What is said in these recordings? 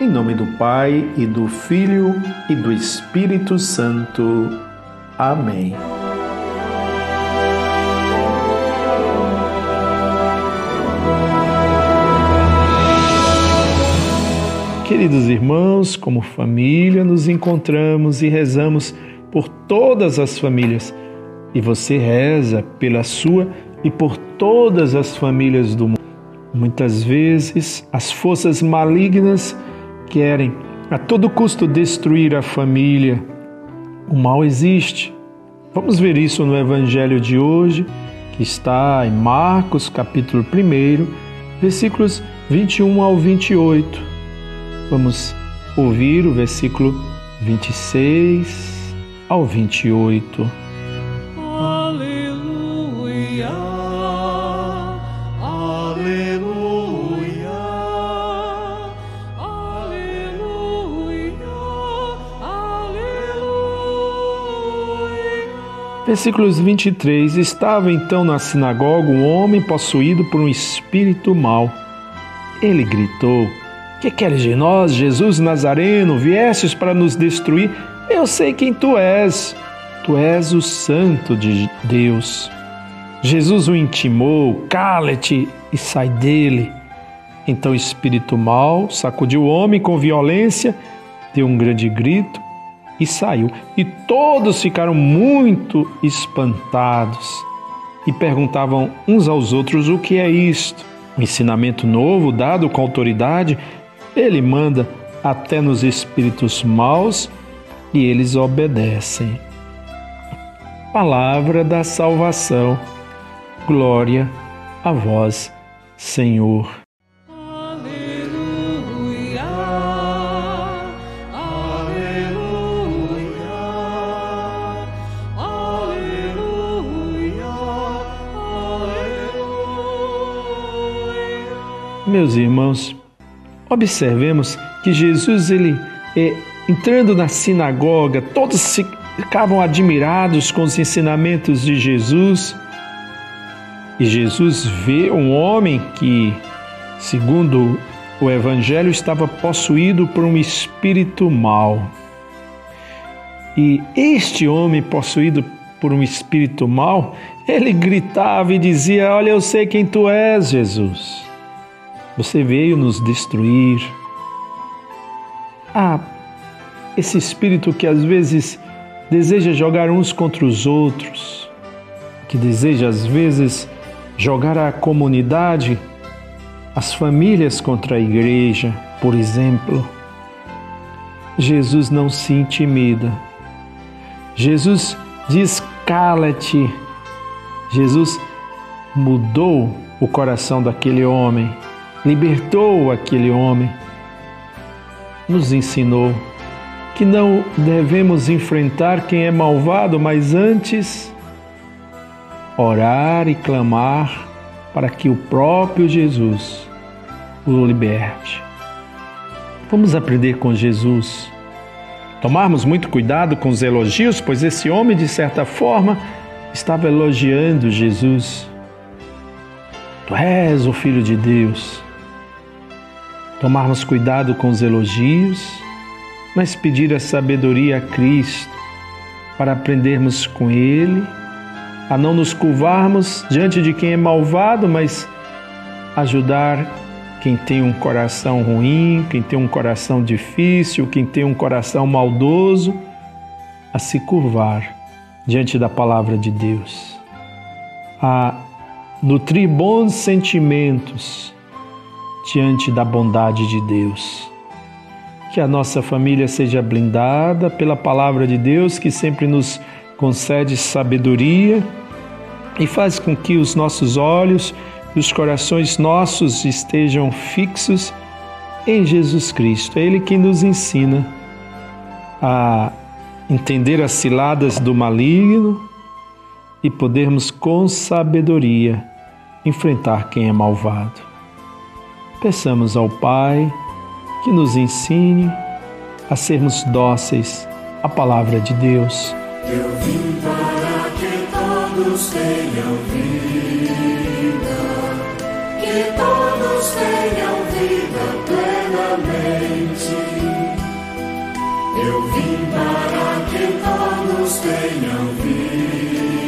Em nome do Pai e do Filho e do Espírito Santo. Amém. Queridos irmãos, como família, nos encontramos e rezamos por todas as famílias. E você reza pela sua e por todas as famílias do mundo. Muitas vezes, as forças malignas querem a todo custo destruir a família. O mal existe. Vamos ver isso no Evangelho de hoje, que está em Marcos, capítulo 1, versículos 21 ao 28. Vamos ouvir o versículo 26 ao 28. Versículos 23: Estava então na sinagoga um homem possuído por um espírito mau. Ele gritou: Que queres de nós, Jesus Nazareno? Viestes para nos destruir? Eu sei quem tu és. Tu és o Santo de Deus. Jesus o intimou: Cala-te e sai dele. Então o espírito mau sacudiu o homem com violência, deu um grande grito e saiu. E todos ficaram muito espantados e perguntavam uns aos outros o que é isto. ensinamento novo dado com autoridade, ele manda até nos espíritos maus e eles obedecem. Palavra da salvação. Glória a vós, Senhor. Meus irmãos, observemos que Jesus, ele é, entrando na sinagoga, todos ficavam admirados com os ensinamentos de Jesus. E Jesus vê um homem que, segundo o Evangelho, estava possuído por um espírito mau. E este homem possuído por um espírito mau, ele gritava e dizia: Olha, eu sei quem tu és, Jesus. Você veio nos destruir. Ah, esse espírito que às vezes deseja jogar uns contra os outros, que deseja às vezes jogar a comunidade, as famílias contra a igreja, por exemplo. Jesus não se intimida. Jesus diz: cala-te. Jesus mudou o coração daquele homem libertou aquele homem, nos ensinou que não devemos enfrentar quem é malvado, mas antes orar e clamar para que o próprio Jesus o liberte. Vamos aprender com Jesus. Tomarmos muito cuidado com os elogios, pois esse homem, de certa forma, estava elogiando Jesus. Tu és o Filho de Deus tomarmos cuidado com os elogios, mas pedir a sabedoria a Cristo para aprendermos com Ele, a não nos curvarmos diante de quem é malvado, mas ajudar quem tem um coração ruim, quem tem um coração difícil, quem tem um coração maldoso, a se curvar diante da palavra de Deus, a nutrir bons sentimentos diante da bondade de Deus. Que a nossa família seja blindada pela palavra de Deus que sempre nos concede sabedoria e faz com que os nossos olhos e os corações nossos estejam fixos em Jesus Cristo. É Ele que nos ensina a entender as ciladas do maligno e podermos com sabedoria enfrentar quem é malvado. Peçamos ao Pai que nos ensine a sermos dóceis à palavra de Deus. Eu vim para que todos tenham vida, que todos tenham vida plenamente. Eu vim para que todos tenham vida,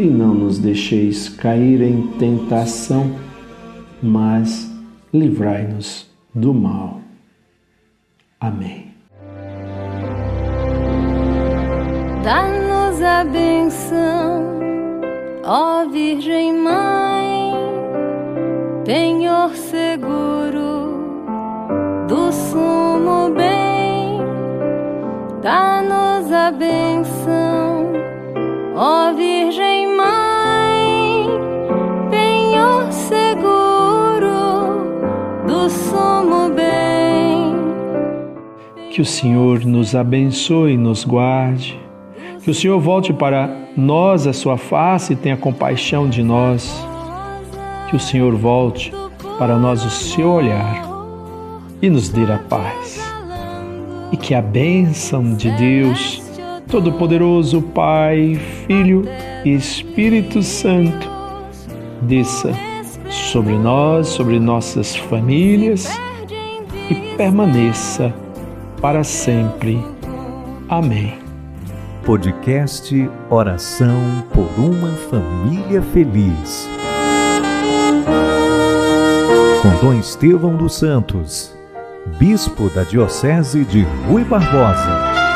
E não nos deixeis cair em tentação, mas livrai-nos do mal. Amém. Dá-nos a benção, ó Virgem Mãe, penhor seguro do sumo bem. Dá-nos a benção, ó Virgem Que o Senhor nos abençoe e nos guarde. Que o Senhor volte para nós a sua face e tenha compaixão de nós. Que o Senhor volte para nós o seu olhar e nos dê a paz. E que a bênção de Deus, Todo-Poderoso, Pai, Filho e Espírito Santo, desça sobre nós, sobre nossas famílias e permaneça para sempre. Amém. Podcast Oração por uma Família Feliz. Com Dom Estevão dos Santos, Bispo da Diocese de Rui Barbosa.